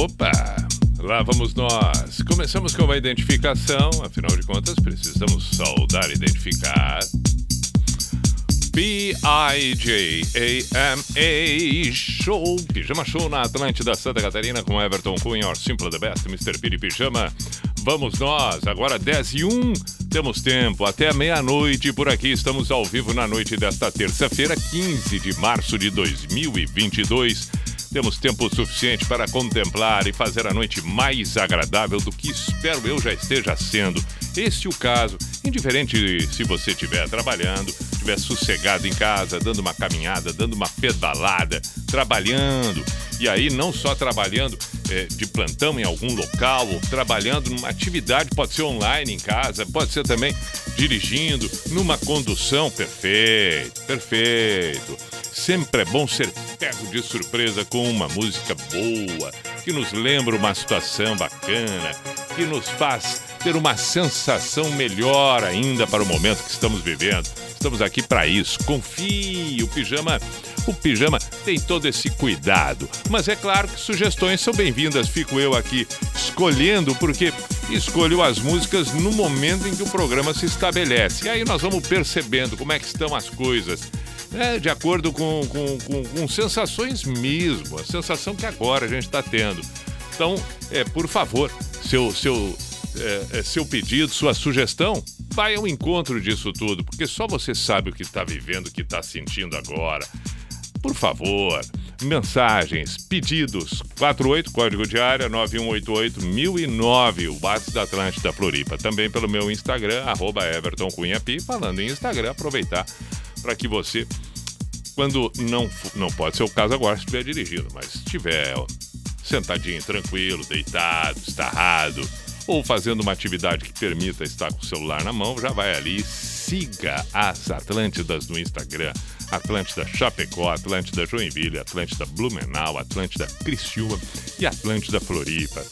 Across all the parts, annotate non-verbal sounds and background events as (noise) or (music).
opa! Lá vamos nós. Começamos com uma identificação, afinal de contas, precisamos saudar identificar. P-I-J-A-M-A Show, Pijama Show na Atlântida Santa Catarina com Everton Cunha, or Simple the Best, Mr. Piri Pijama. Vamos nós, agora 10 e 1, temos tempo, até meia-noite por aqui, estamos ao vivo na noite desta terça-feira, 15 de março de 2022. Temos tempo suficiente para contemplar e fazer a noite mais agradável do que espero eu já esteja sendo. Esse é o caso, indiferente se você estiver trabalhando, estiver sossegado em casa, dando uma caminhada, dando uma pedalada, trabalhando. E aí, não só trabalhando é, de plantão em algum local, ou trabalhando numa atividade, pode ser online em casa, pode ser também dirigindo, numa condução. Perfeito, perfeito. Sempre é bom ser pego de surpresa com uma música boa, que nos lembra uma situação bacana, que nos faz ter uma sensação melhor ainda para o momento que estamos vivendo. Estamos aqui para isso. Confie, o pijama, o pijama tem todo esse cuidado. Mas é claro que sugestões são bem-vindas. Fico eu aqui escolhendo porque escolho as músicas no momento em que o programa se estabelece. E aí nós vamos percebendo como é que estão as coisas. É, de acordo com, com, com, com sensações mesmo, a sensação que agora a gente está tendo. Então, é, por favor, seu, seu, é, é, seu pedido, sua sugestão, vai ao encontro disso tudo, porque só você sabe o que está vivendo, o que está sentindo agora. Por favor, mensagens, pedidos, 48, código de área 9188 1009, o WhatsApp da Atlântida Floripa. Também pelo meu Instagram, arroba Everton Cunha Pi. Falando em Instagram, aproveitar para que você, quando não, não pode ser o caso agora se estiver dirigindo, mas estiver sentadinho, tranquilo, deitado, estarrado, ou fazendo uma atividade que permita estar com o celular na mão, já vai ali, siga as Atlântidas no Instagram. Atlântida Chapecó, Atlântida Joinville, Atlântida Blumenau, Atlântida Criciúma e Atlântida Floripa.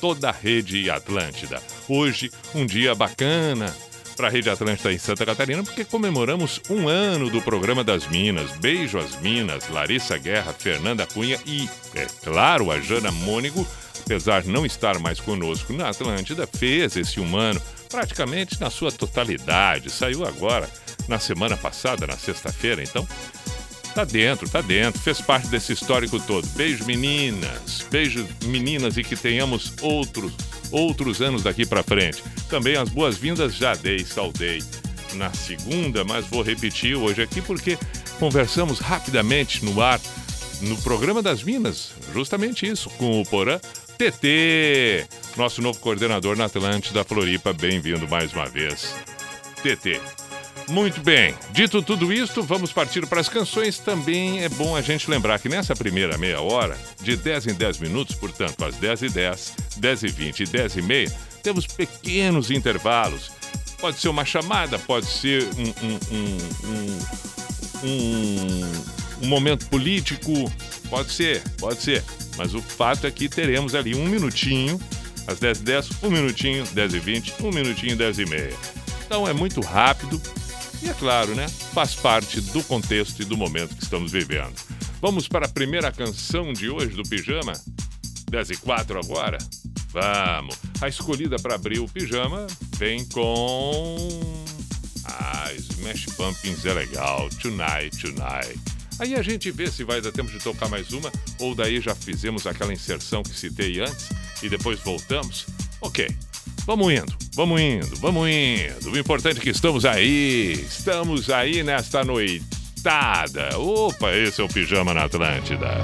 Toda a rede Atlântida. Hoje, um dia bacana para a Rede Atlântida em Santa Catarina, porque comemoramos um ano do programa das Minas. Beijo às Minas, Larissa Guerra, Fernanda Cunha e, é claro, a Jana Mônigo, apesar de não estar mais conosco na Atlântida, fez esse um ano praticamente na sua totalidade. Saiu agora na semana passada, na sexta-feira, então tá dentro, tá dentro, fez parte desse histórico todo. Beijo meninas, beijo meninas e que tenhamos outros outros anos daqui para frente. Também as boas-vindas já dei, saudei na segunda, mas vou repetir hoje aqui porque conversamos rapidamente no ar no programa das Minas, justamente isso, com o Porã TT, nosso novo coordenador na Atlântida Floripa. Bem-vindo mais uma vez, TT. Muito bem, dito tudo isto, vamos partir para as canções. Também é bom a gente lembrar que nessa primeira meia hora, de 10 em 10 minutos, portanto, às 10 e 10, 10 e 20 e 10 e meia, temos pequenos intervalos. Pode ser uma chamada, pode ser um, um, um, um, um momento político, pode ser, pode ser. Mas o fato é que teremos ali um minutinho, às 10 e 10, um minutinho, 10 e 20, um minutinho, 10 e meia. Então é muito rápido, e é claro, né? Faz parte do contexto e do momento que estamos vivendo. Vamos para a primeira canção de hoje do Pijama? 10 e 4 agora? Vamos! A escolhida para abrir o pijama vem com. Ah, Smash Pumpkins é legal. Tonight, tonight. Aí a gente vê se vai dar tempo de tocar mais uma, ou daí já fizemos aquela inserção que citei antes e depois voltamos. Ok, Vamos indo, vamos indo, vamos indo. O importante é que estamos aí, estamos aí nesta noitada. Opa, esse é o Pijama na Atlântida.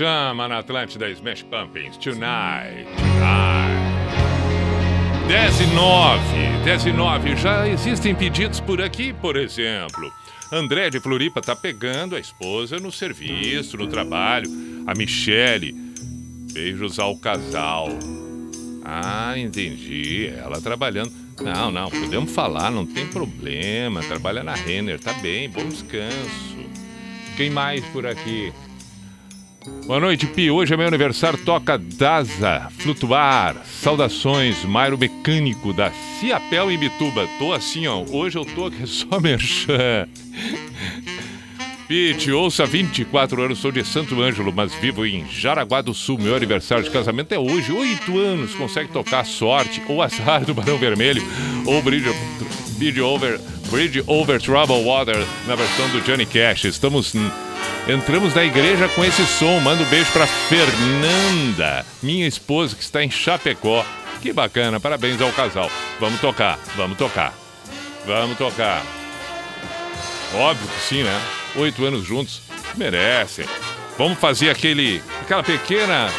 Pijama na Atlântida Smash Pumpkins. Tonight. Tonight. 10 e 9. 10 e 9. Já existem pedidos por aqui, por exemplo. André de Floripa tá pegando a esposa no serviço, no trabalho. A Michele. Beijos ao casal. Ah, entendi. Ela trabalhando. Não, não, podemos falar, não tem problema. Trabalha na Renner, tá bem, bom descanso. Quem mais por aqui? Boa noite, Pi. Hoje é meu aniversário. Toca Daza, Flutuar. Saudações, Mairo Mecânico da Ciapel em Bituba. Tô assim, ó. Hoje eu tô aqui só (laughs) merchan. Pete, ouça 24 anos, sou de Santo Ângelo, mas vivo em Jaraguá do Sul. Meu aniversário de casamento é hoje, 8 anos. Consegue tocar Sorte, ou Azar do Barão Vermelho, ou Bridge, Bridge, Over, Bridge Over Troubled Water, na versão do Johnny Cash. Estamos Entramos na igreja com esse som. Manda um beijo para Fernanda, minha esposa que está em Chapecó. Que bacana, parabéns ao casal. Vamos tocar, vamos tocar. Vamos tocar. Óbvio que sim, né? Oito anos juntos, merecem. Vamos fazer aquele, aquela pequena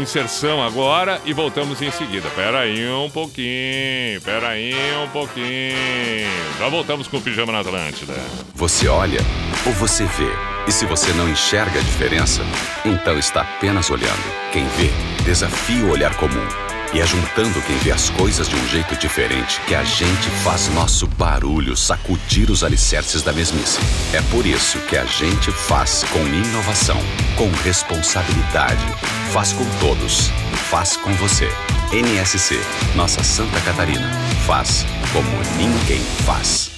inserção agora e voltamos em seguida. Pera aí um pouquinho, pera aí um pouquinho. Já voltamos com o Pijama na Atlântida. Você olha ou você vê? E se você não enxerga a diferença, então está apenas olhando. Quem vê, desafia o olhar comum. E é juntando quem vê as coisas de um jeito diferente que a gente faz nosso barulho sacudir os alicerces da mesmice. É por isso que a gente faz com inovação, com responsabilidade. Faz com todos. Faz com você. NSC, nossa Santa Catarina. Faz como ninguém faz.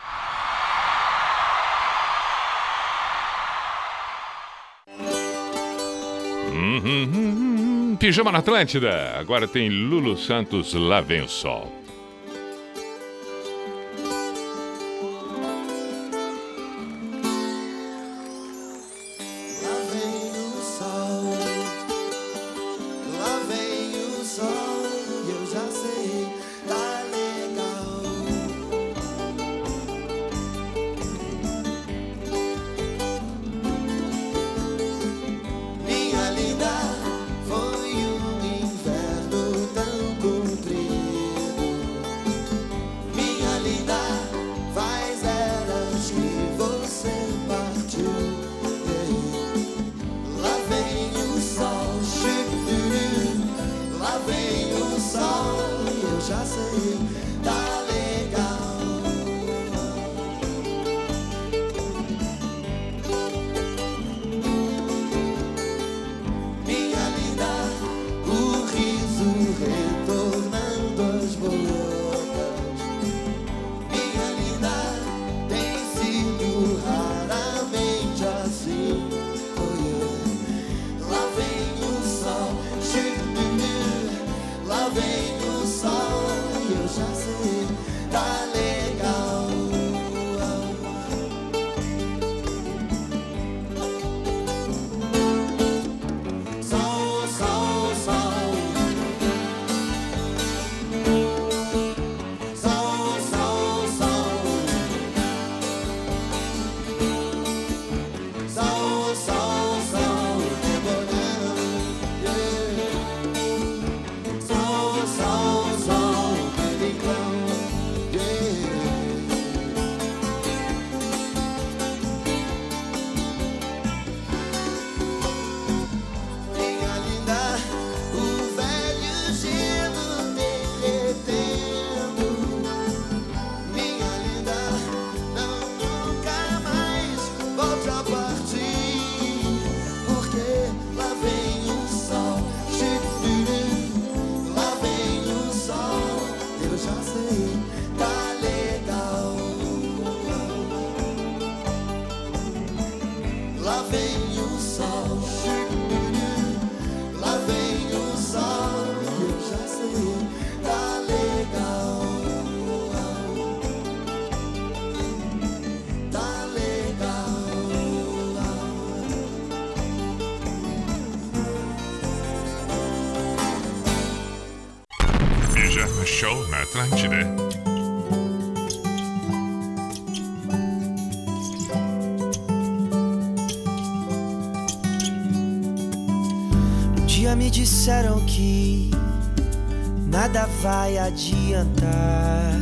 Pijama na Atlântida. Agora tem Lulu Santos, Lá Vem o Sol. Vai adiantar.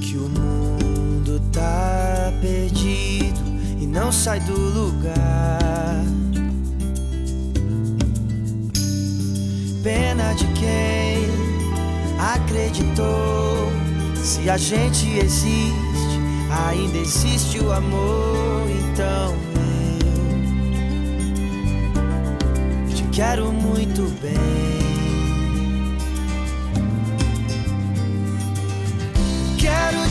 Que o mundo tá perdido e não sai do lugar. Pena de quem acreditou. Se a gente existe, ainda existe o amor. Então eu te quero muito bem.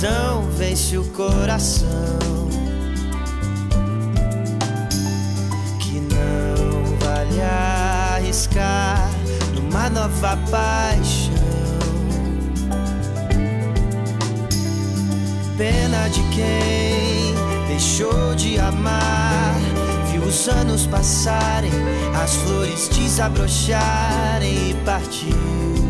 razão vence o coração. Que não vale arriscar numa nova paixão. Pena de quem deixou de amar. Viu os anos passarem, as flores desabrocharem e partiu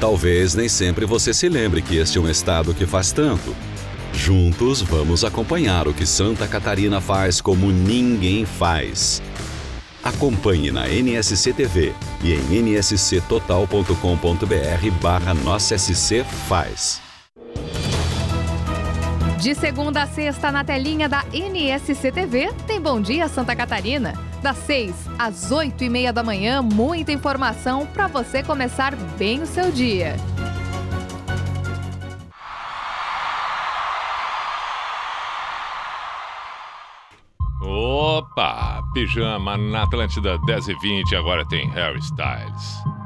Talvez nem sempre você se lembre que este é um estado que faz tanto. Juntos vamos acompanhar o que Santa Catarina faz como ninguém faz. Acompanhe na NSC TV e em nsctotal.com.br barra Faz. De segunda a sexta, na telinha da NSC TV, tem Bom Dia Santa Catarina. Das 6 às 8 e meia da manhã, muita informação para você começar bem o seu dia. Opa! Pijama na Atlântida 10 e 20, agora tem Harry Styles.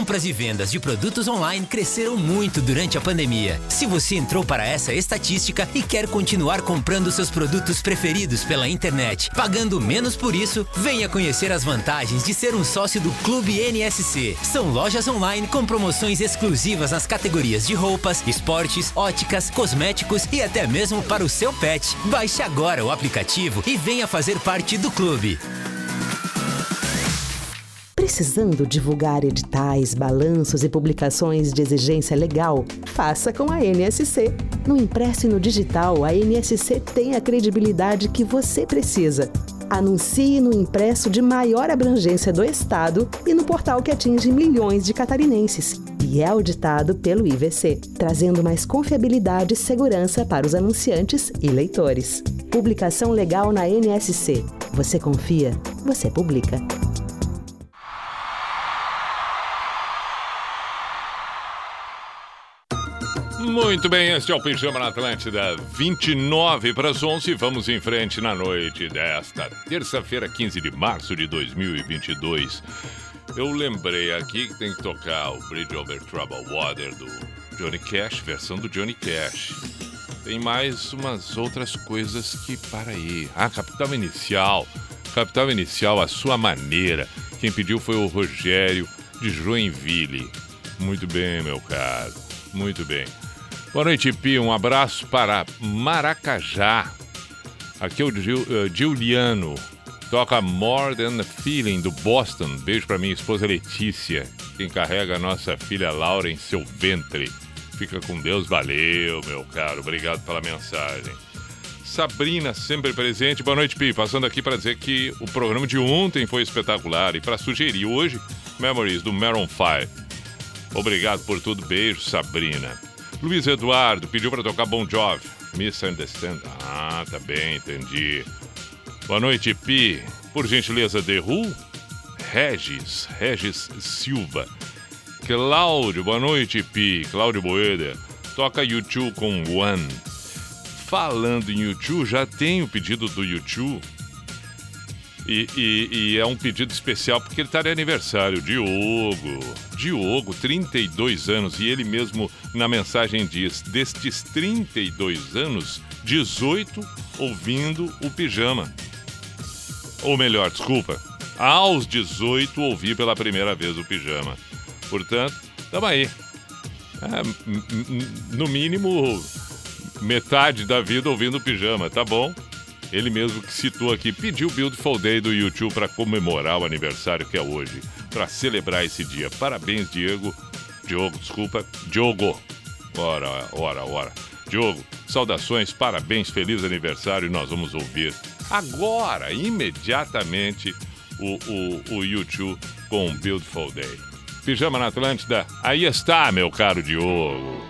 Compras e vendas de produtos online cresceram muito durante a pandemia. Se você entrou para essa estatística e quer continuar comprando seus produtos preferidos pela internet, pagando menos por isso, venha conhecer as vantagens de ser um sócio do Clube NSC. São lojas online com promoções exclusivas nas categorias de roupas, esportes, óticas, cosméticos e até mesmo para o seu pet. Baixe agora o aplicativo e venha fazer parte do clube. Precisando divulgar editais, balanços e publicações de exigência legal? Faça com a NSC. No impresso e no digital, a NSC tem a credibilidade que você precisa. Anuncie no impresso de maior abrangência do Estado e no portal que atinge milhões de catarinenses. E é auditado pelo IVC, trazendo mais confiabilidade e segurança para os anunciantes e leitores. Publicação legal na NSC. Você confia, você publica. Muito bem, este é o Pijama na Atlântida, 29 para as 11. Vamos em frente na noite desta terça-feira, 15 de março de 2022. Eu lembrei aqui que tem que tocar o Bridge Over Troubled Water do Johnny Cash, versão do Johnny Cash. Tem mais umas outras coisas que para aí. Ah, Capital Inicial. Capital Inicial, a sua maneira. Quem pediu foi o Rogério de Joinville. Muito bem, meu caro. Muito bem. Boa noite, Pi. Um abraço para Maracajá. Aqui é o uh, Giuliano. Toca More Than a Feeling do Boston. Beijo para minha esposa Letícia, quem carrega a nossa filha Laura em seu ventre. Fica com Deus, valeu, meu caro. Obrigado pela mensagem. Sabrina, sempre presente. Boa noite, Pi. Passando aqui para dizer que o programa de ontem foi espetacular e para sugerir hoje Memories do Maroon 5. Obrigado por tudo. Beijo, Sabrina. Luiz Eduardo pediu para tocar Bon Jovi. Misunderstand. Ah, tá bem, entendi. Boa noite, Pi. Por gentileza, The Who? Regis, Regis Silva. Cláudio, boa noite, Pi. Cláudio Boeda. Toca YouTube com One. Falando em YouTube, já tem o pedido do YouTube. E, e, e, é um pedido especial porque ele está de aniversário. Diogo. Diogo, 32 anos. E ele mesmo na mensagem diz: destes 32 anos, 18 ouvindo o pijama. Ou melhor, desculpa, aos 18 ouvi pela primeira vez o pijama. Portanto, tamo aí. É, no mínimo, metade da vida ouvindo o pijama, tá bom? Ele mesmo que citou aqui, pediu o Beautiful Day do YouTube para comemorar o aniversário que é hoje, para celebrar esse dia. Parabéns, Diego. Diogo, desculpa. Diogo. Ora, ora, ora. Diogo, saudações, parabéns, feliz aniversário. Nós vamos ouvir agora, imediatamente, o, o, o YouTube com Beautiful Day. Pijama na Atlântida, aí está, meu caro Diogo.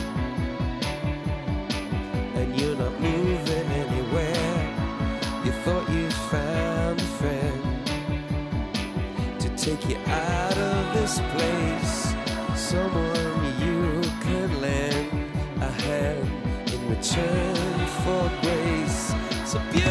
this place. Someone you could lend a hand in return for grace. Beautiful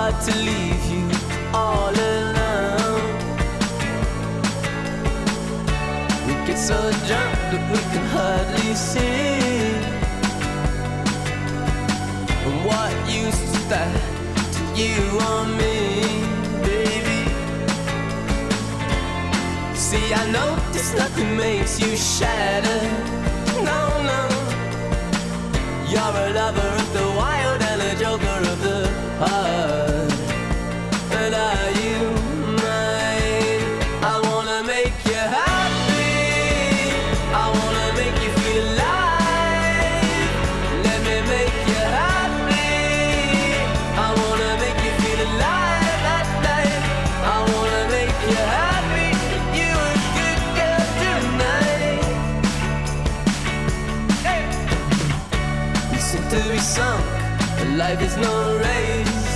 Hard to leave you all alone. We get so drunk that we can hardly see. And what use is that to you or me, baby? See, I notice nothing makes you shatter. No, no. You're a lover of the wild and a joker of the heart. Life is no race.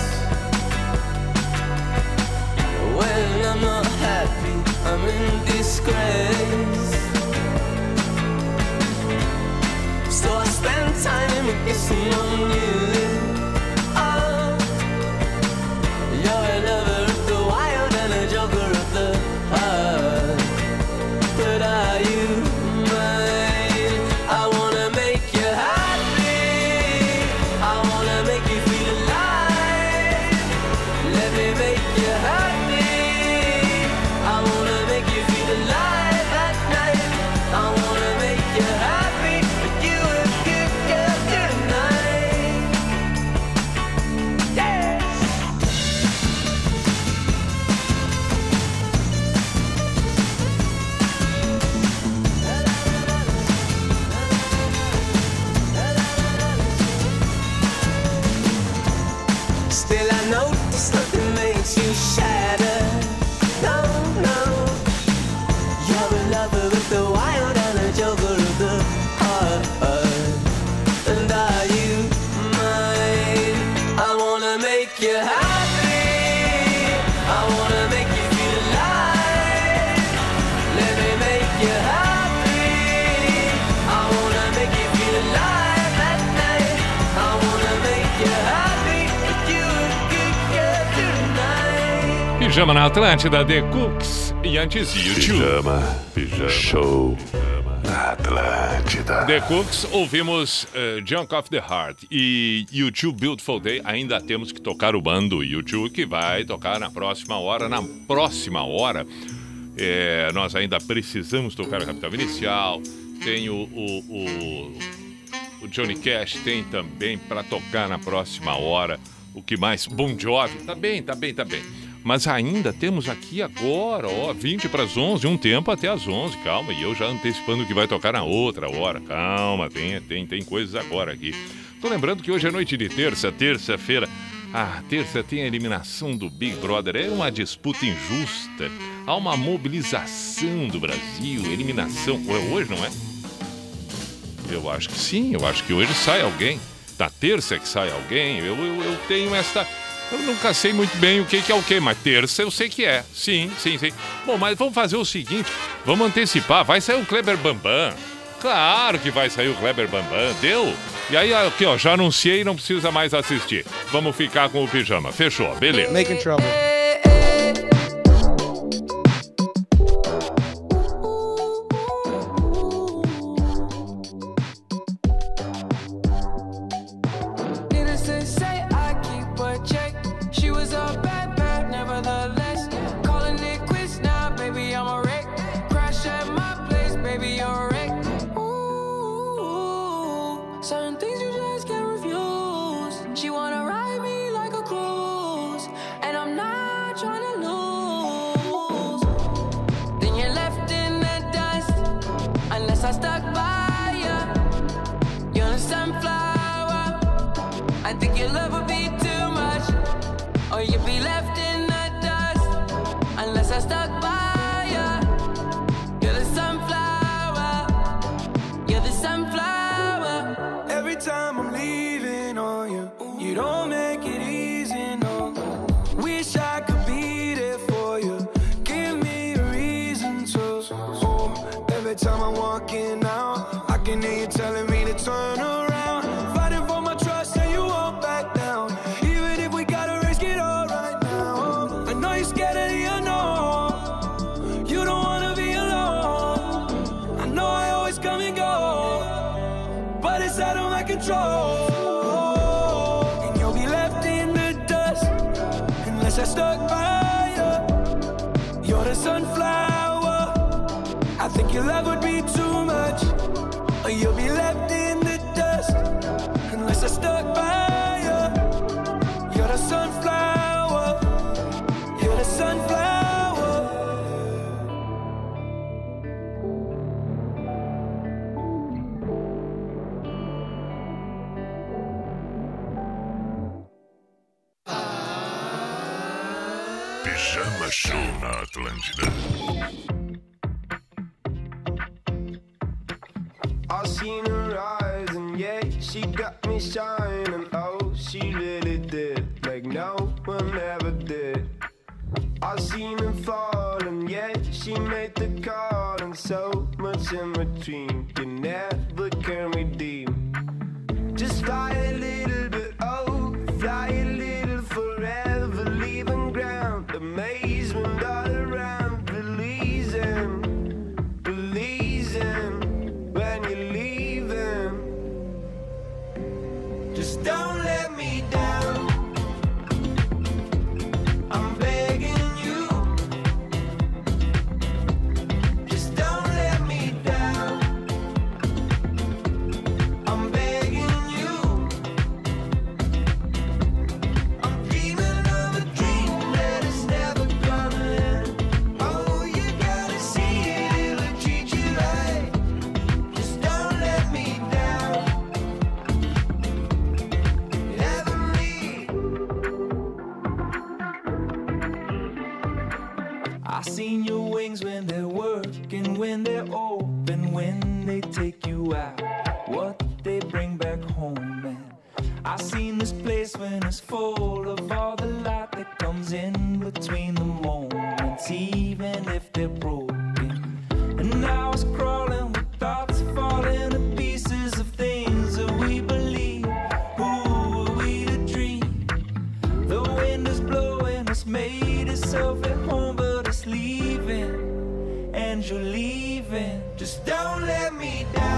When I'm not happy, I'm in disgrace. So I spend time kissing on you. Pijama na Atlântida, The Cooks e antes YouTube. Pijama, pijama Show pijama. na Atlântida. The Cooks, ouvimos uh, Junk of the Heart e YouTube Beautiful Day. Ainda temos que tocar o bando YouTube que vai tocar na próxima hora. Na próxima hora, é, nós ainda precisamos tocar o Capital Inicial. Tem o, o, o, o Johnny Cash, tem também para tocar na próxima hora. O que mais? Bon Jovi. Tá bem, tá bem, tá bem. Mas ainda temos aqui agora, ó, 20 para as 11, um tempo até as 11, calma. E eu já antecipando o que vai tocar na outra hora, calma, tem, tem, tem coisas agora aqui. Tô lembrando que hoje é noite de terça, terça-feira. Ah, terça tem a eliminação do Big Brother. É uma disputa injusta. Há uma mobilização do Brasil, eliminação. Hoje, não é? Eu acho que sim, eu acho que hoje sai alguém. Da terça é que sai alguém. Eu, eu, eu tenho esta eu nunca sei muito bem o que, que é o que, mas terça eu sei que é. Sim, sim, sim. Bom, mas vamos fazer o seguinte: vamos antecipar. Vai sair o Kleber Bambam. Claro que vai sair o Kleber Bambam, deu? E aí, aqui, ó, já anunciei, não precisa mais assistir. Vamos ficar com o pijama. Fechou, beleza. Making trouble. It's made itself at home, but it's leaving. And you're leaving. Just don't let me down.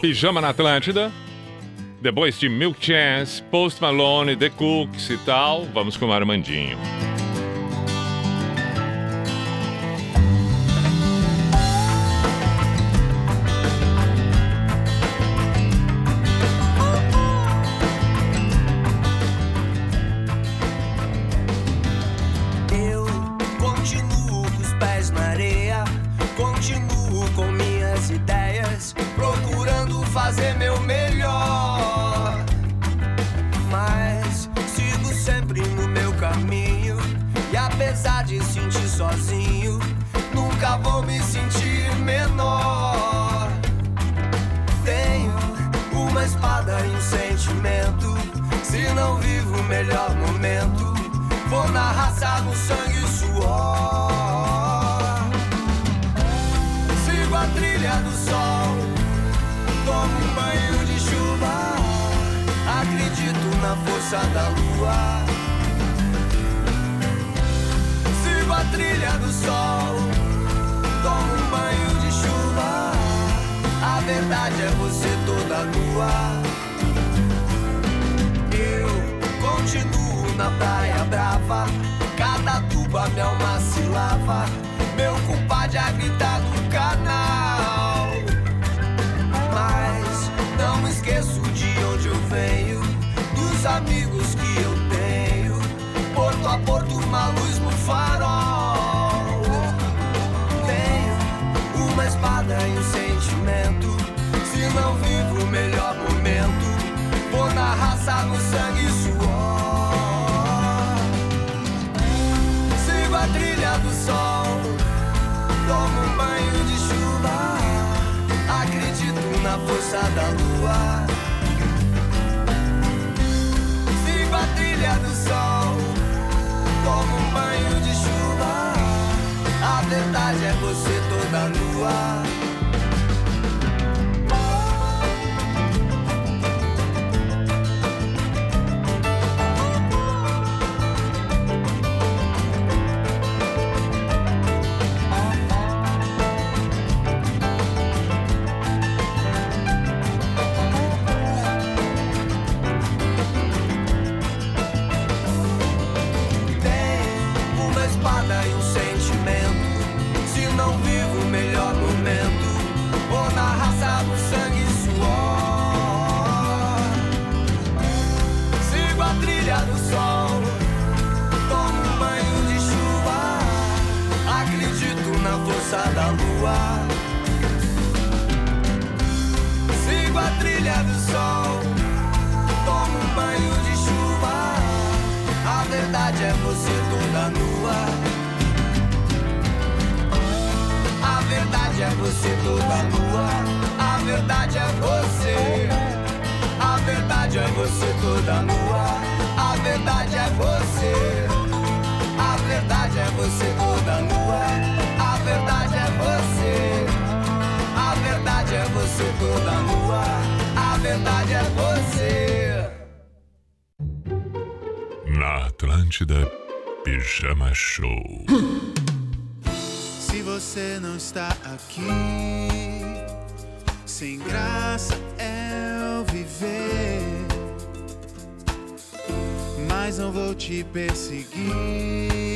Pijama na Atlântida. Depois de Milk Chance, Post Malone, The Cooks e tal, vamos com o Armandinho. paisagem é você toda nua. Show. Se você não está aqui, sem graça é o viver. Mas não vou te perseguir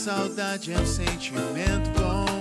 saudade é um sentimento bom.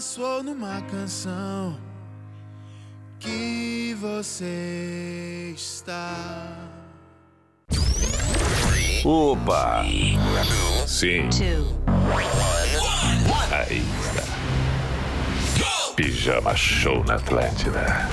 sou numa canção que você está. Opa! Sim. Aí está. Pijama Show na Atlântida.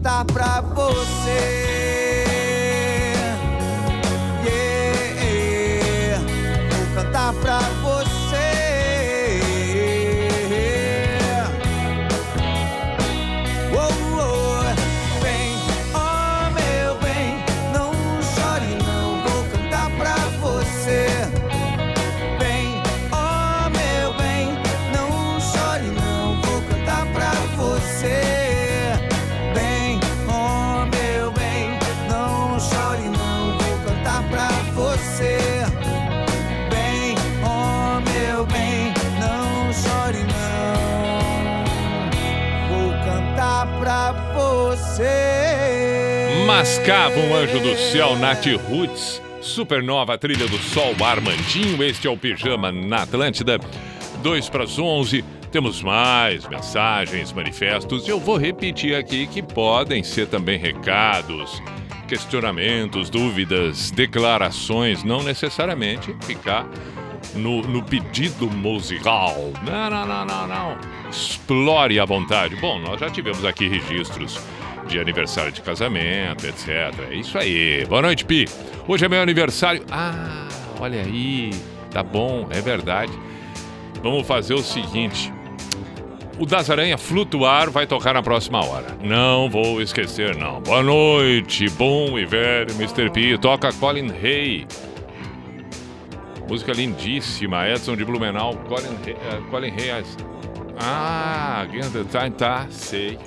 contar pra você. Mascava um anjo do céu, Nath Roots. Supernova, trilha do sol, Armandinho. Este é o Pijama na Atlântida. 2 para as 11. Temos mais mensagens, manifestos. Eu vou repetir aqui que podem ser também recados, questionamentos, dúvidas, declarações, não necessariamente ficar no, no pedido musical. Não, não, não, não, não. Explore à vontade. Bom, nós já tivemos aqui registros de aniversário de casamento, etc. É isso aí. Boa noite, Pi. Hoje é meu aniversário. Ah, olha aí. Tá bom, é verdade. Vamos fazer o seguinte. O Das Aranha Flutuar vai tocar na próxima hora. Não vou esquecer, não. Boa noite, bom e velho Mr. P. Toca Colin Hay. Música lindíssima. Edson de Blumenau. Colin Hay. eh, Colin Hay. Ah, Again the Time tá, sei.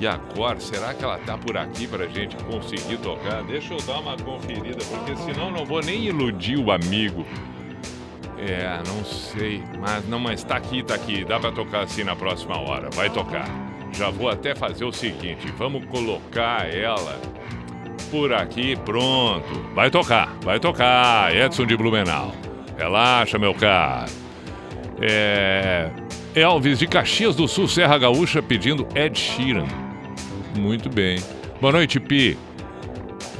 E agora, será que ela tá por aqui pra gente conseguir tocar? Deixa eu dar uma conferida, porque senão não vou nem iludir o amigo. É, não sei. Mas não, mas tá aqui, tá aqui. Dá pra tocar assim na próxima hora. Vai tocar. Já vou até fazer o seguinte: vamos colocar ela por aqui, pronto. Vai tocar, vai tocar. Edson de Blumenau. Relaxa, meu caro. É. Elvis de Caxias do Sul, Serra Gaúcha, pedindo Ed Sheeran. Muito bem. Boa noite, Pi.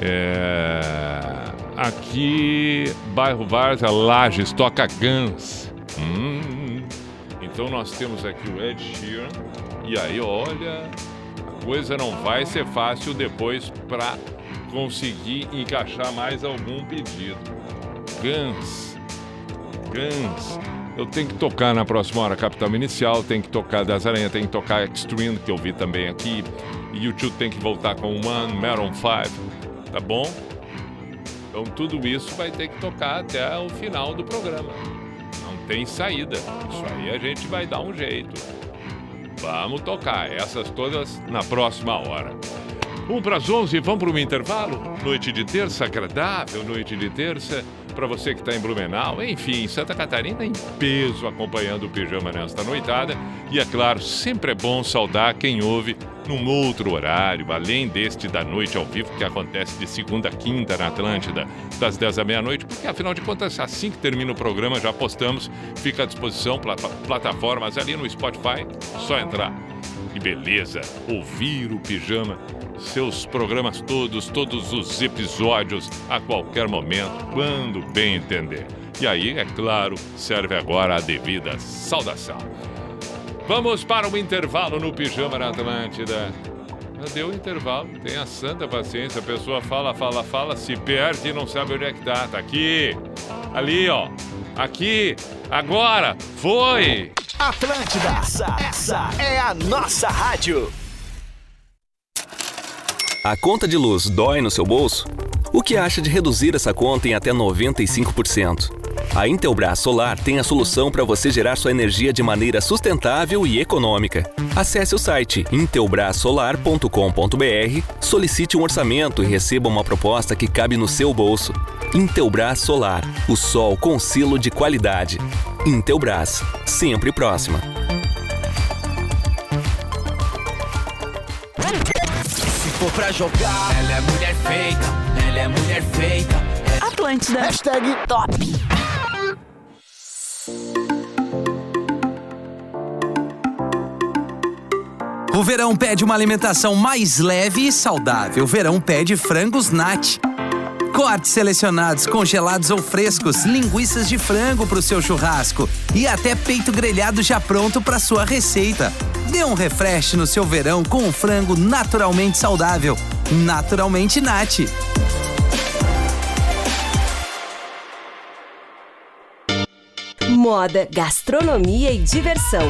É, Aqui, bairro Várzea, Lages, toca Guns. Hum, Então nós temos aqui o Ed Sheeran. E aí, olha, a coisa não vai ser fácil depois para conseguir encaixar mais algum pedido. Guns. Guns. Eu tenho que tocar na próxima hora Capital Inicial, tem que tocar Das Aranha, tem que tocar Extreme, que eu vi também aqui. YouTube tem que voltar com One, Meron 5, tá bom? Então tudo isso vai ter que tocar até o final do programa. Não tem saída. Isso aí a gente vai dar um jeito. Vamos tocar essas todas na próxima hora. 1 para as 11, vamos para um intervalo? Noite de terça, agradável noite de terça. Para você que está em Blumenau, enfim, Santa Catarina em peso acompanhando o pijama nesta noitada. E é claro, sempre é bom saudar quem ouve num outro horário, além deste da noite ao vivo, que acontece de segunda a quinta na Atlântida, das 10 à meia-noite, porque afinal de contas, assim que termina o programa, já postamos, fica à disposição, pla- plataformas ali no Spotify, só entrar. Que beleza! Ouvir o pijama, seus programas todos, todos os episódios, a qualquer momento, quando bem entender. E aí, é claro, serve agora a devida saudação. Vamos para o intervalo no Pijama na Atlântida. Já Deu o intervalo, tenha santa paciência. A pessoa fala, fala, fala, se perde e não sabe onde é que tá. Tá aqui, ali, ó. Aqui, agora, foi! Atlântida, essa, essa é a nossa rádio. A conta de luz dói no seu bolso? O que acha de reduzir essa conta em até 95%? A Intelbras Solar tem a solução para você gerar sua energia de maneira sustentável e econômica. Acesse o site intelbrasolar.com.br, solicite um orçamento e receba uma proposta que cabe no seu bolso. Intelbras Solar, o sol com selo de qualidade. Intelbras, sempre próxima. For pra jogar, ela é mulher feita, ela é mulher feita. Atlântida. Hashtag top. O verão pede uma alimentação mais leve e saudável. O verão pede frangos nat. Cortes selecionados, congelados ou frescos, linguiças de frango para o seu churrasco e até peito grelhado já pronto para sua receita. Dê um refresh no seu verão com um frango naturalmente saudável. Naturalmente nat. Moda, gastronomia e diversão.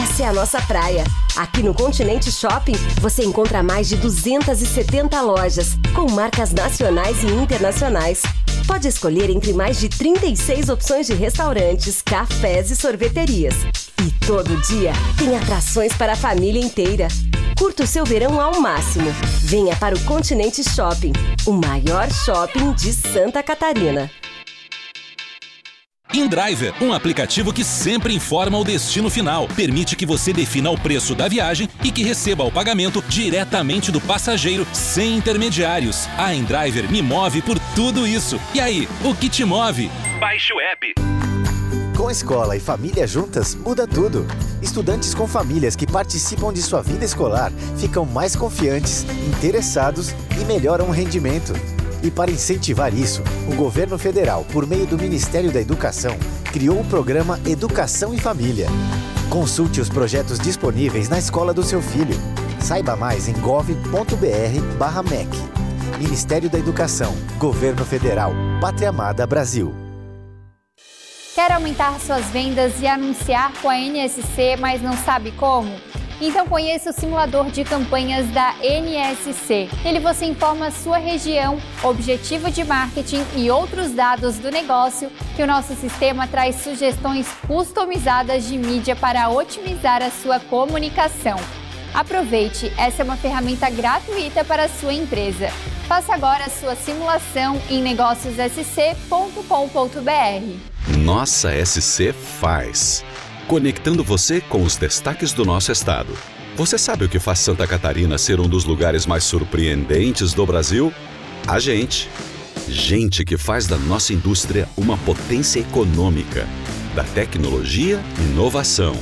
Essa é a nossa praia. Aqui no Continente Shopping você encontra mais de 270 lojas com marcas nacionais e internacionais. Pode escolher entre mais de 36 opções de restaurantes, cafés e sorveterias. E todo dia tem atrações para a família inteira. Curta o seu verão ao máximo. Venha para o Continente Shopping, o maior shopping de Santa Catarina. InDriver, um aplicativo que sempre informa o destino final, permite que você defina o preço da viagem e que receba o pagamento diretamente do passageiro, sem intermediários. A InDriver me move por tudo isso. E aí, o que te move? Baixe o app. Com escola e família juntas, muda tudo. Estudantes com famílias que participam de sua vida escolar ficam mais confiantes, interessados e melhoram o rendimento. E para incentivar isso, o governo federal, por meio do Ministério da Educação, criou o programa Educação e Família. Consulte os projetos disponíveis na escola do seu filho. Saiba mais em gov.br/mec. Ministério da Educação, Governo Federal, Pátria Amada Brasil. Quer aumentar suas vendas e anunciar com a NSC, mas não sabe como? Então conheça o simulador de campanhas da NSC. Nele você informa sua região, objetivo de marketing e outros dados do negócio que o nosso sistema traz sugestões customizadas de mídia para otimizar a sua comunicação. Aproveite, essa é uma ferramenta gratuita para a sua empresa. Faça agora a sua simulação em negóciossc.com.br. Nossa SC faz. Conectando você com os destaques do nosso estado. Você sabe o que faz Santa Catarina ser um dos lugares mais surpreendentes do Brasil? A gente. Gente que faz da nossa indústria uma potência econômica, da tecnologia, inovação,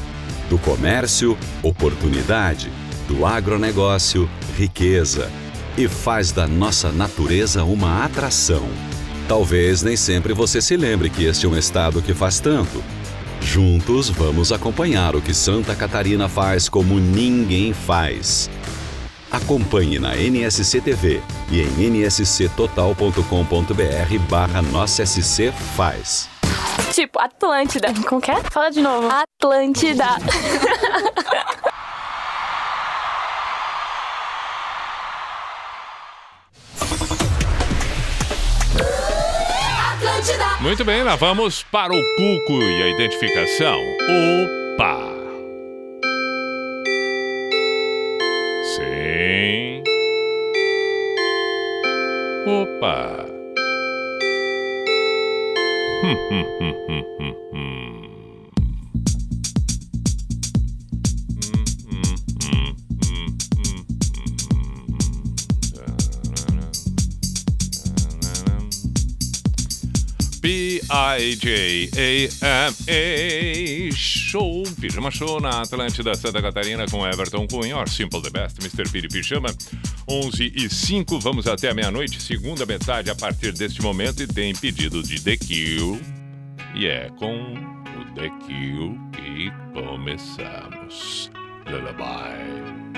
do comércio, oportunidade, do agronegócio, riqueza e faz da nossa natureza uma atração. Talvez nem sempre você se lembre que este é um estado que faz tanto. Juntos vamos acompanhar o que Santa Catarina faz como ninguém faz. Acompanhe na NSC TV e em nsctotal.com.br barra Nossa SC Faz. Tipo, Atlântida. Como que é? Fala de novo. Atlântida. (laughs) Muito bem, lá vamos para o cuco e a identificação. Opa! Sim. Opa! Hum, hum, hum, hum, hum. P-I-J-A-M-A Show, Pijama Show na Atlântida Santa Catarina com Everton Cunha, Simple the Best, Mr. Piri Pijama. 11 e 5, vamos até a meia-noite, segunda metade a partir deste momento e tem pedido de The Kill. E é com o The Kill que começamos. Lullaby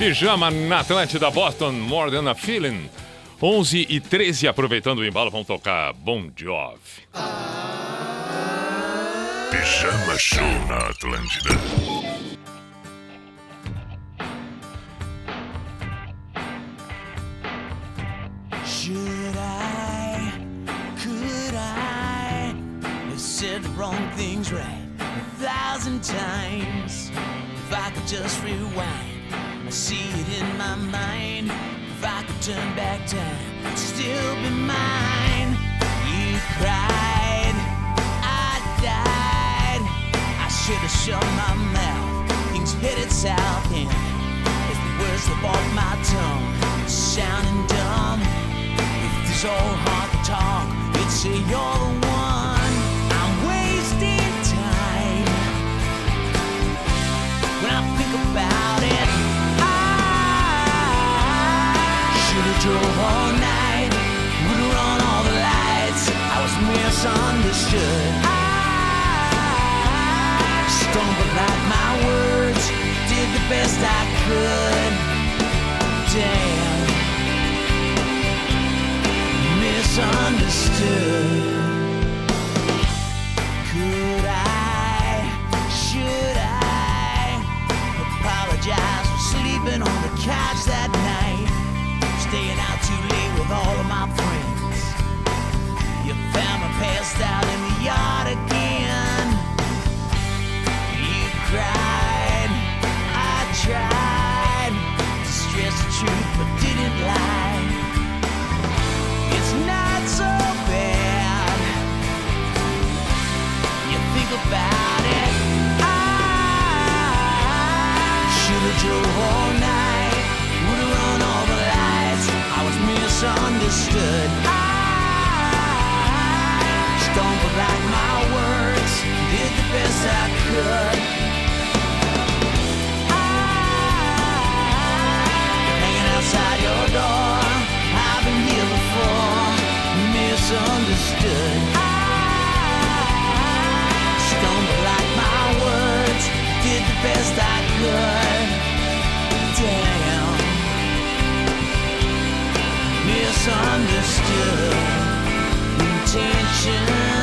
Pijama na Atlântida Boston, More Than a Feeling. 11 e 13, aproveitando o embalo, vão tocar Bon Jovi. Pijama Show na Atlântida. turn back time, still be mine. misunderstood. I stumbled like my words, did the best I could. I, hanging outside your door, I've been here before, misunderstood. I stumbled like my words, did the best I could. misunderstood intention.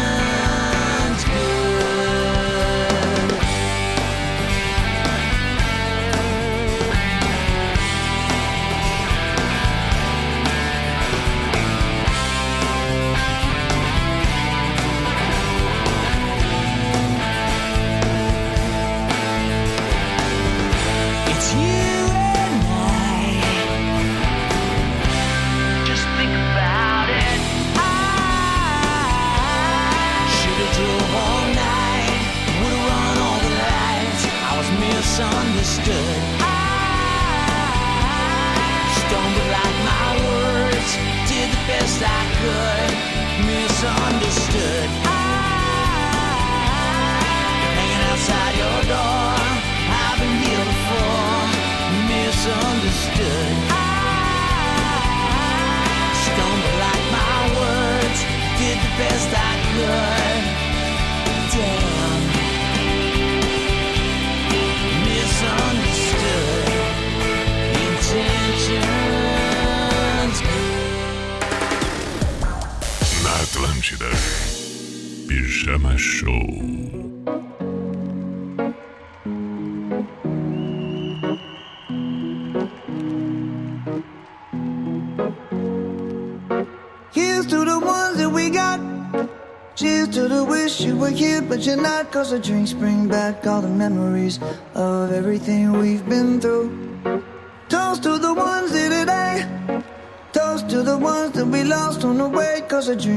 misunderstood. Hanging outside your door, I've been here before, misunderstood. Stumble like my words, did the best I could. Pijama Show. Here's to the ones that we got. Cheers to the wish you were here, but you're not. Cause the drinks bring back all the memories of everything we've been through. Toast to the ones here today. Toast to the ones that we lost on the way. Cause the drinks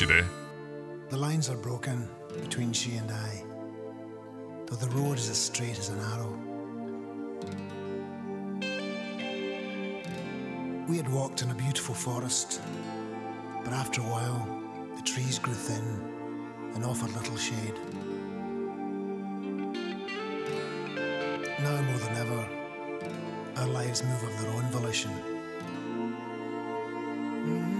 na Atlântida. The lines are broken between she and I, though the road is as straight as an arrow. We had walked in a beautiful forest, but after a while, the trees grew thin and offered little shade. Now more than ever, our lives move of their own volition. I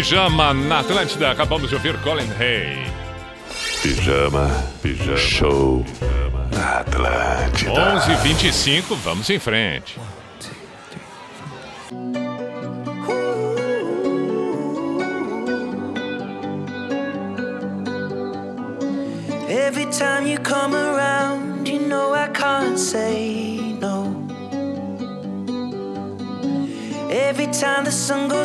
Pijama na Atlântida. Acabamos de ouvir Colin Hay. Pijama, pijama, show pijama. na Atlântida. 11 25 vamos em frente. Every time you come around, you know I can't say no. Every time the sun goes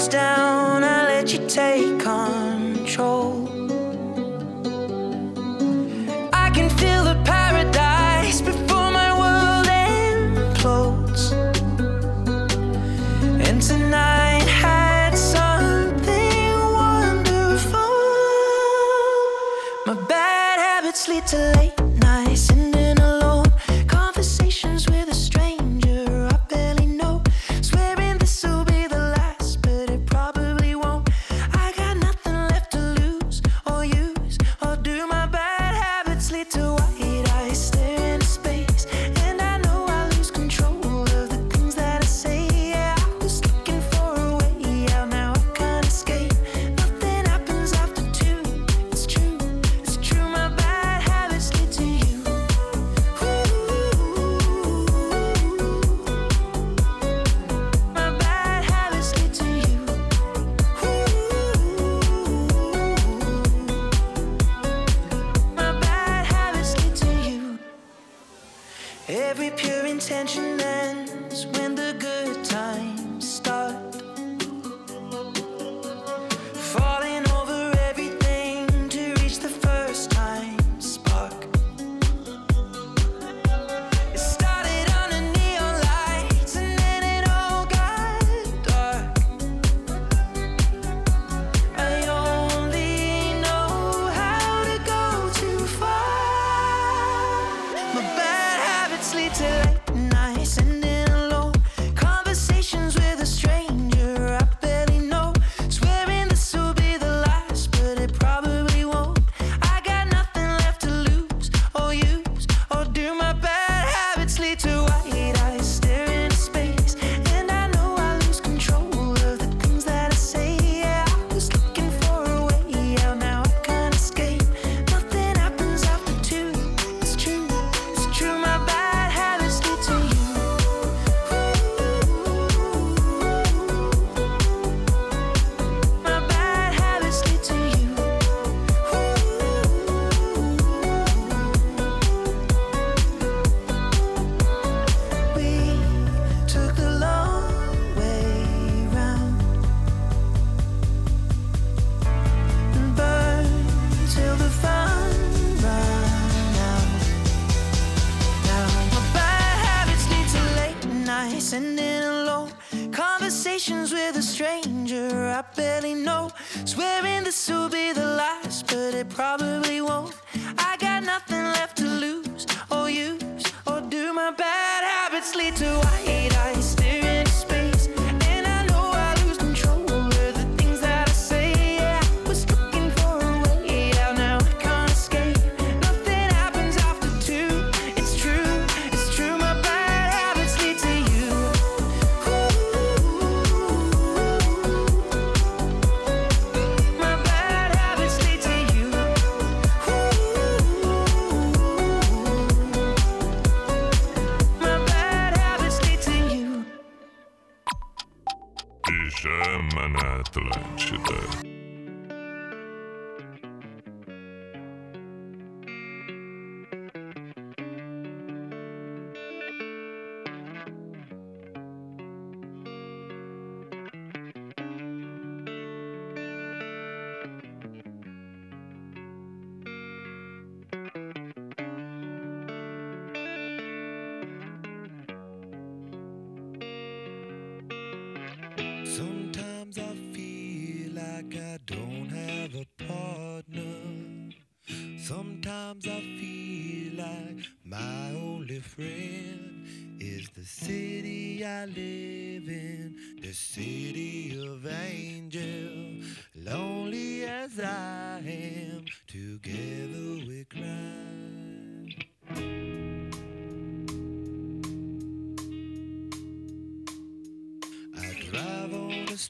to what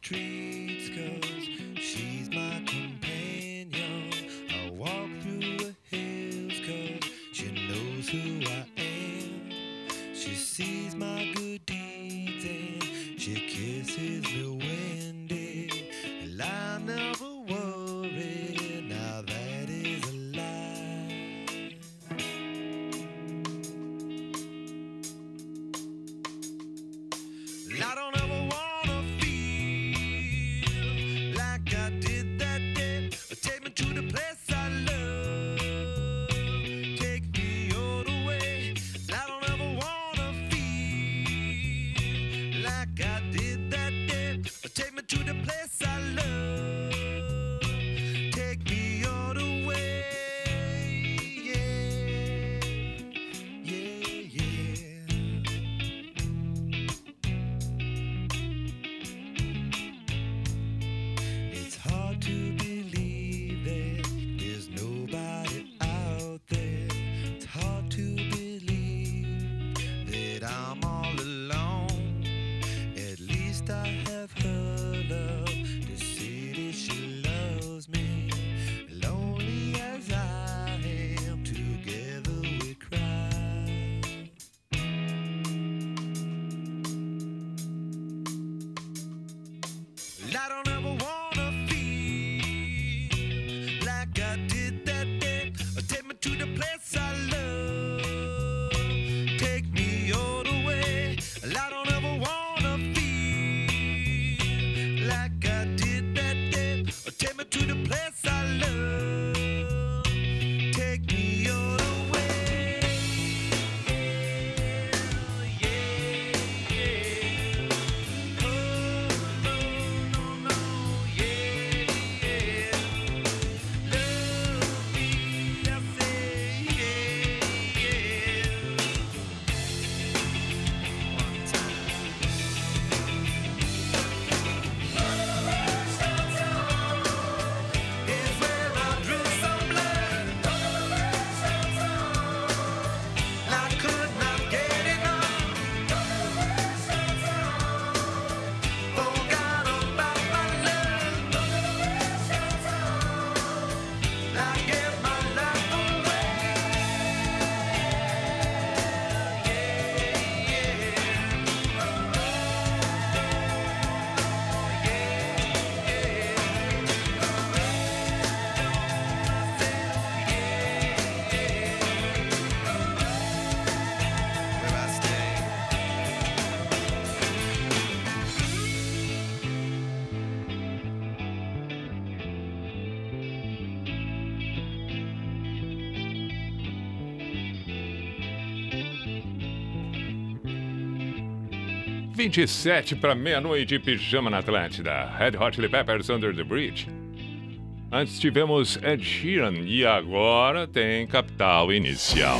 tree. 27 para meia-noite, pijama na Atlântida. Red Hot Chili Peppers Under the Bridge. Antes tivemos Ed Sheeran e agora tem Capital Inicial.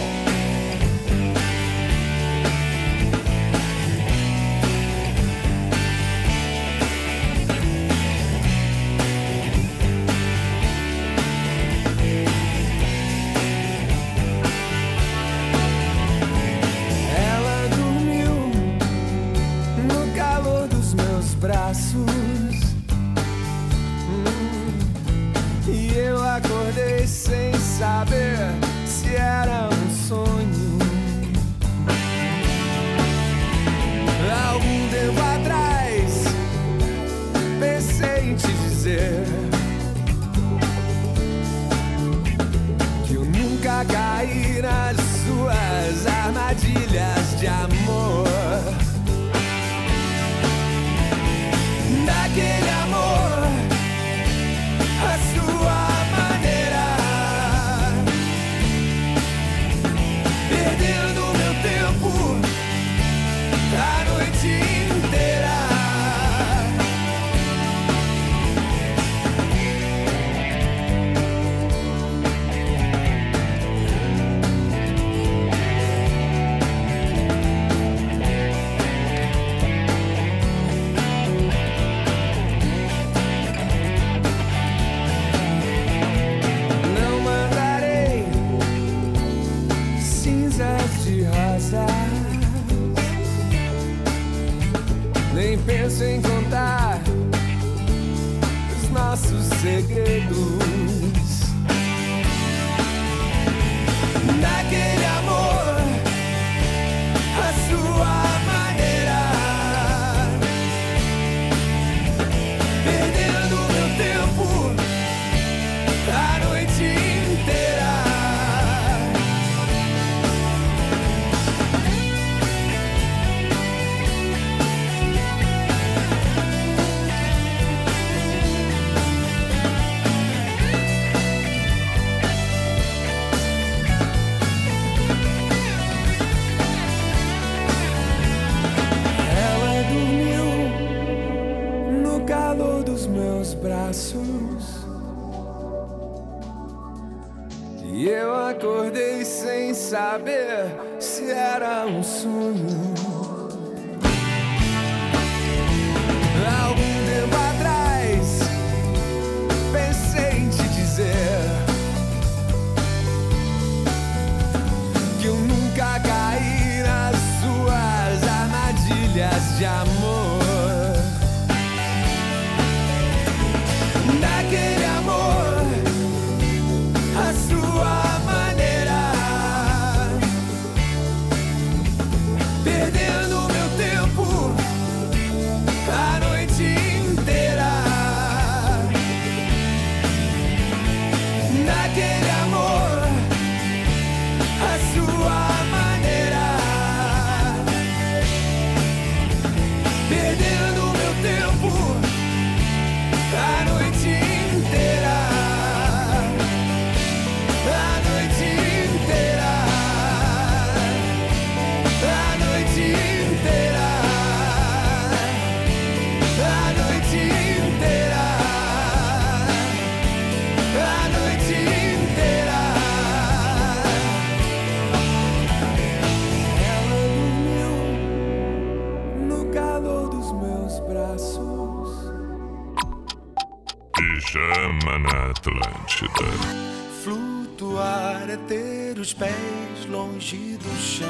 É ter os pés longe do chão.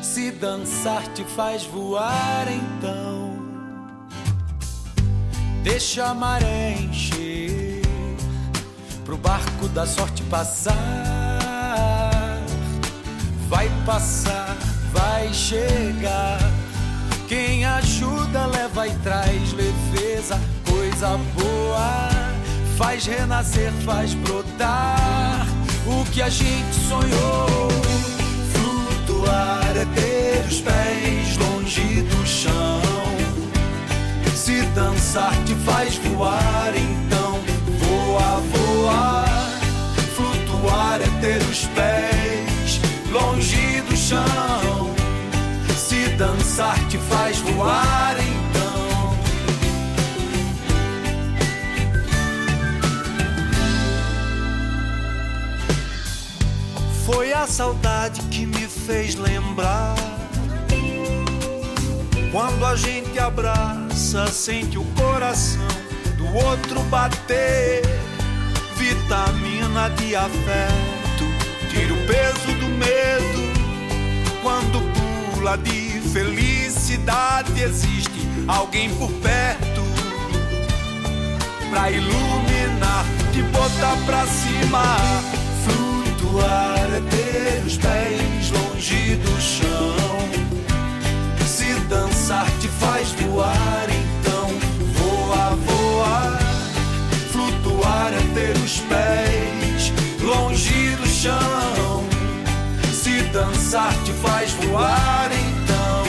Se dançar te faz voar, então deixa a maré encher pro barco da sorte passar. Vai passar, vai chegar. Quem ajuda leva e traz leveza, coisa boa. Faz renascer, faz brotar o que a gente sonhou. Flutuar é ter os pés longe do chão. Se dançar te faz voar, então voa, voa. Flutuar é ter os pés longe do chão. Se dançar te faz voar então. Foi a saudade que me fez lembrar. Quando a gente abraça, sente o coração do outro bater. Vitamina de afeto, tira o peso do medo. Quando pula de felicidade, existe alguém por perto pra iluminar, te botar pra cima. Flutuar é ter os pés longe do chão. Se dançar te faz voar, então voa, voa. Flutuar é ter os pés longe do chão. Se dançar te faz voar, então.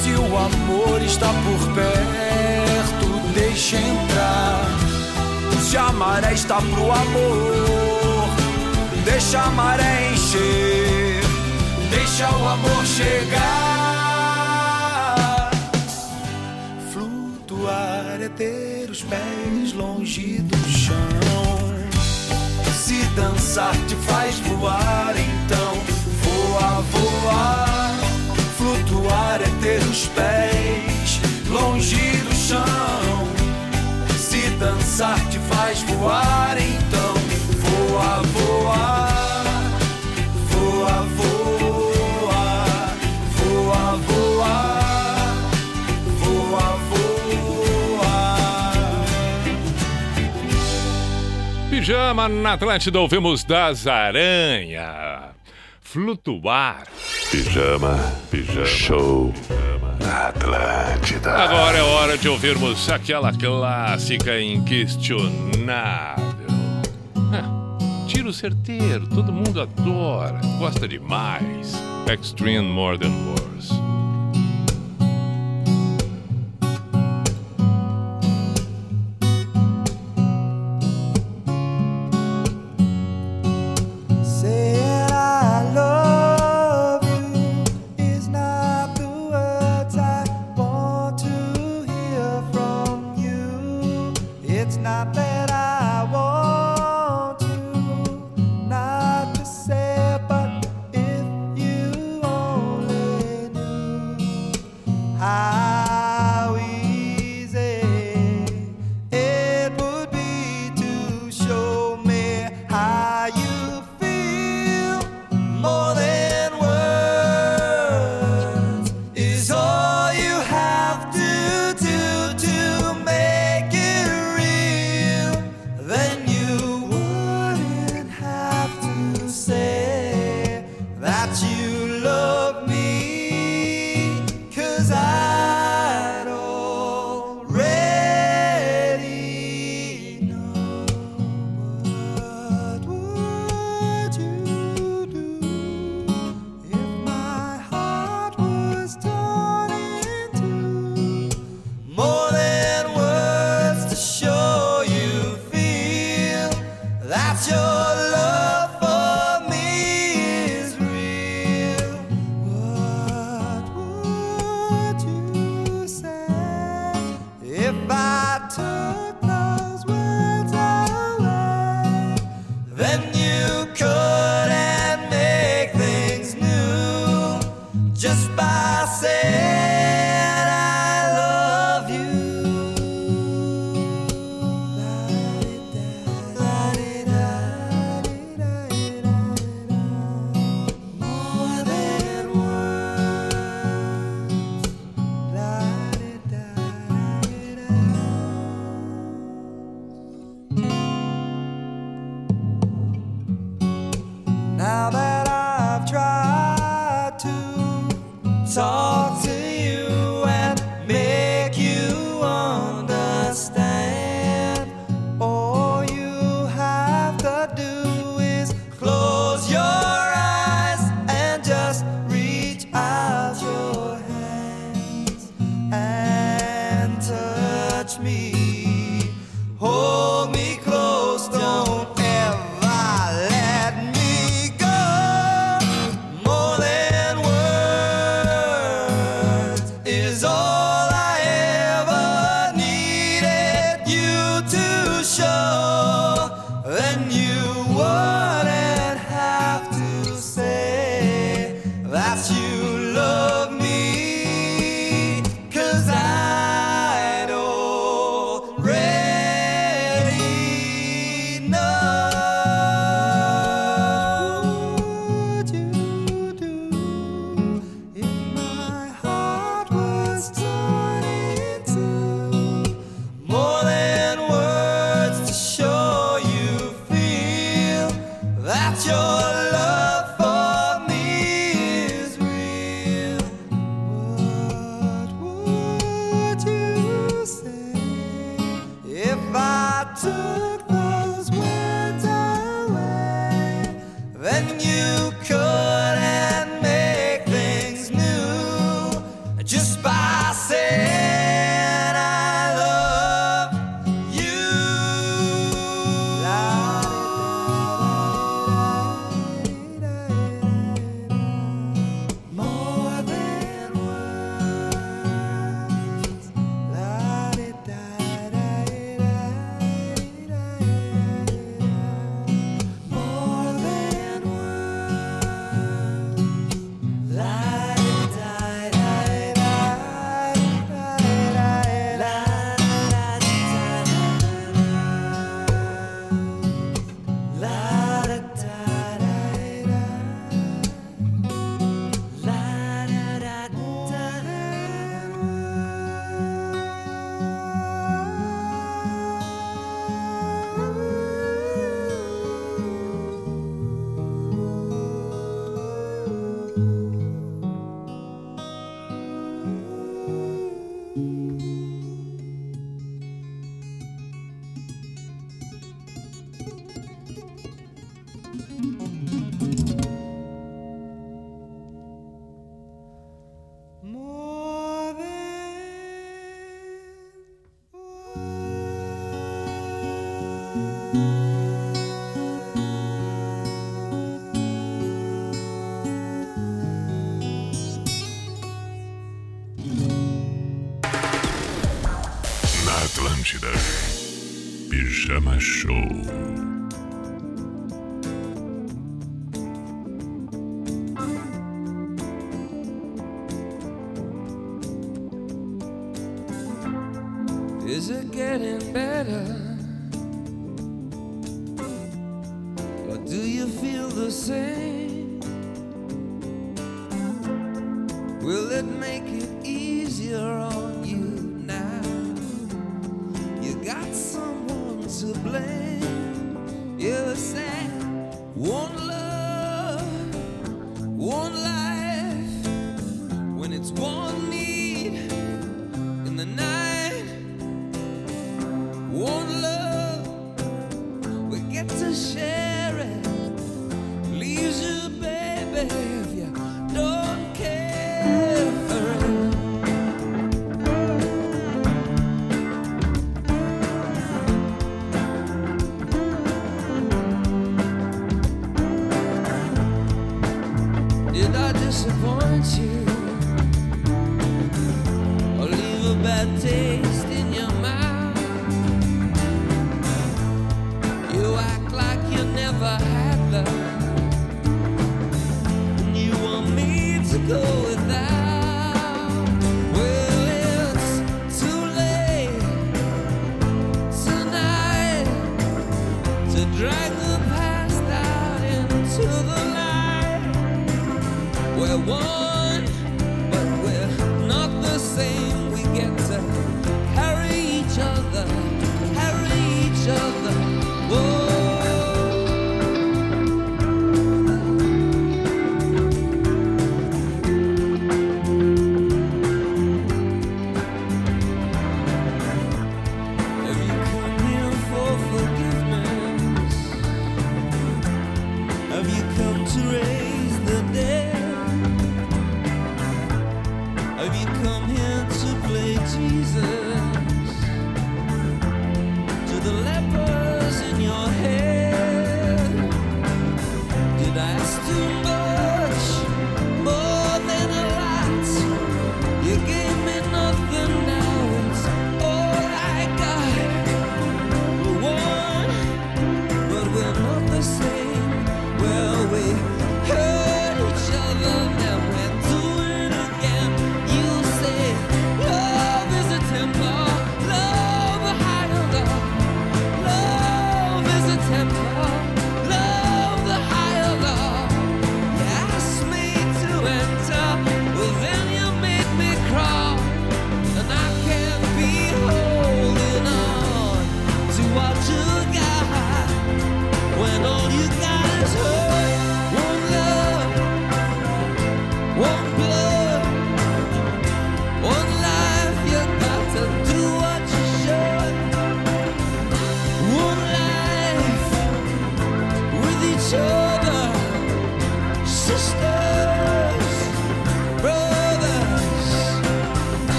Se o amor está por perto, deixa entrar. Se a maré está pro amor, deixa a maré encher, deixa o amor chegar. Flutuar é ter os pés longe do chão. Se dançar te faz voar, então voa, voa. Flutuar é ter os pés longe dançar te faz voar, então voa, voa. Voa, voa. Voa, voa. Voa, voa. Pijama na Atlântida, ouvimos das Aranha. Flutuar. Pijama, pijama. Show. Atlântida. Agora é hora de ouvirmos aquela clássica inquestionável. Ah, Tiro certeiro, todo mundo adora, gosta demais. Extreme More Than Words.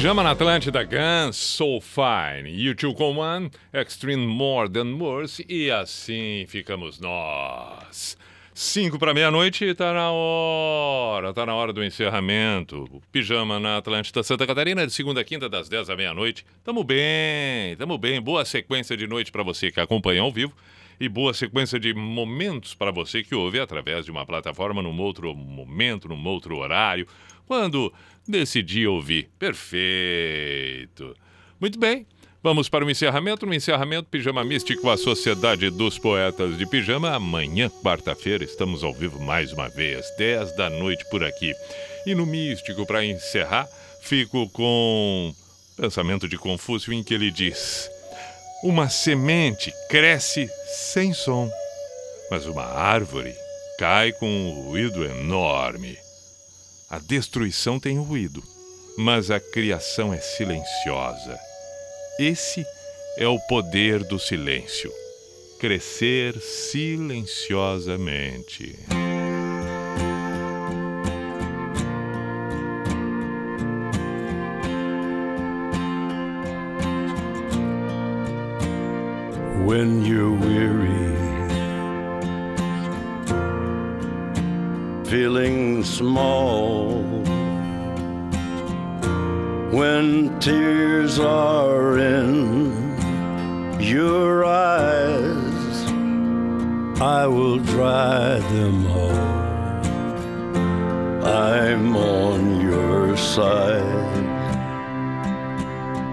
Pijama na Atlântida Guns, So Fine, YouTube com One, Extreme More Than Worse e assim ficamos nós. Cinco para meia-noite, tá na hora, tá na hora do encerramento. Pijama na Atlântida Santa Catarina, de segunda a quinta, das 10 à meia-noite. Tamo bem, tamo bem. Boa sequência de noite para você que acompanha ao vivo e boa sequência de momentos para você que ouve através de uma plataforma num outro momento, num outro horário, quando decidir ouvir. Perfeito. Muito bem. Vamos para o encerramento. No encerramento, Pijama Místico, a Sociedade dos Poetas de Pijama. Amanhã, quarta-feira, estamos ao vivo mais uma vez, 10 da noite por aqui. E no Místico, para encerrar, fico com o pensamento de Confúcio em que ele diz: Uma semente cresce sem som, mas uma árvore cai com um ruído enorme. A destruição tem ruído, mas a criação é silenciosa. Esse é o poder do silêncio. Crescer silenciosamente. when you're weary, feeling small, when tears are in your eyes, I will dry them all. I'm on your side.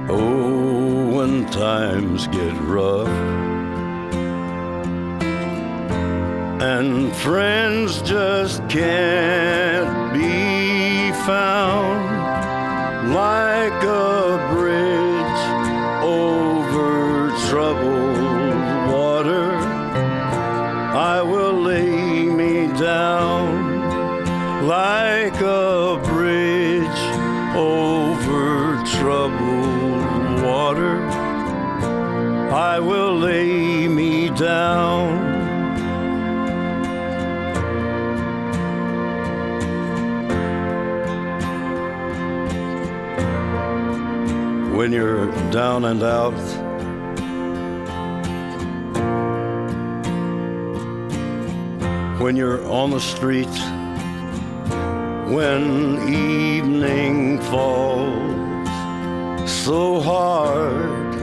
Oh, when times get rough and friends just can't be found like a When you're down and out, when you're on the street, when evening falls so hard,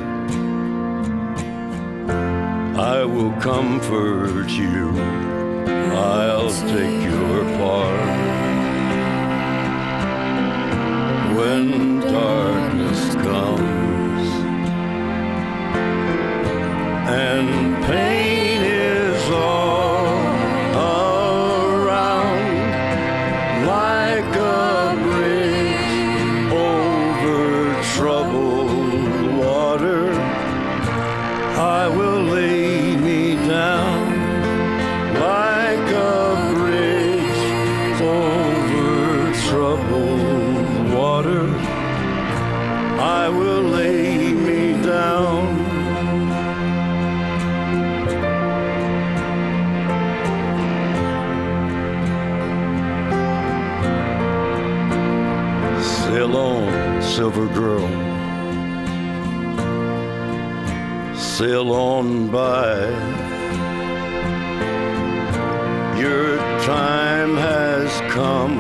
I will comfort you. I'll take your part. When darkness comes and pain silver girl. Sail on by. Your time has come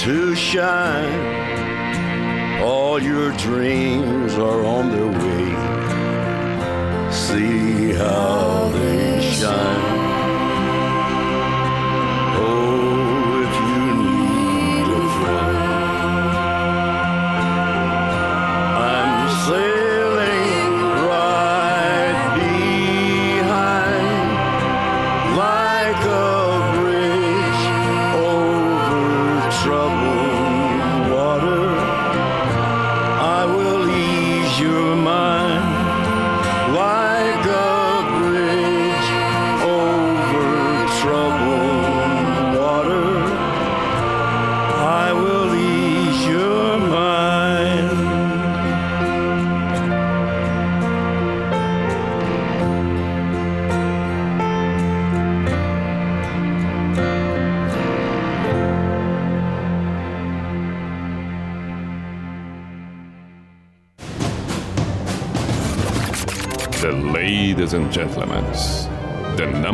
to shine. All your dreams are on their way. See how they shine.